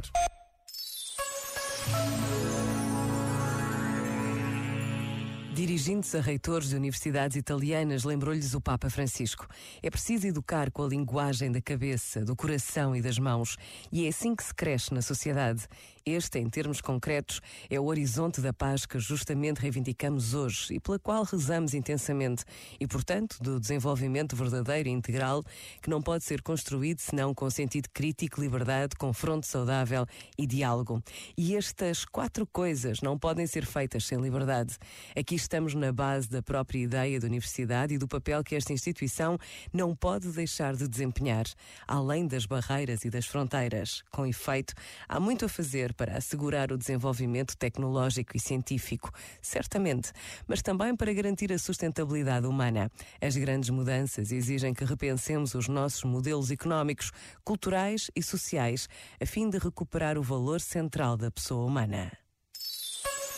that. Dirigindo-se a reitores de universidades italianas, lembrou-lhes o Papa Francisco. É preciso educar com a linguagem da cabeça, do coração e das mãos. E é assim que se cresce na sociedade. Este, em termos concretos, é o horizonte da paz que justamente reivindicamos hoje e pela qual rezamos intensamente. E, portanto, do desenvolvimento verdadeiro e integral que não pode ser construído senão com sentido crítico, liberdade, confronto saudável e diálogo. E estas quatro coisas não podem ser feitas sem liberdade. Aqui estamos na base da própria ideia da universidade e do papel que esta instituição não pode deixar de desempenhar, além das barreiras e das fronteiras. Com efeito, há muito a fazer para assegurar o desenvolvimento tecnológico e científico, certamente, mas também para garantir a sustentabilidade humana. As grandes mudanças exigem que repensemos os nossos modelos económicos, culturais e sociais, a fim de recuperar o valor central da pessoa humana.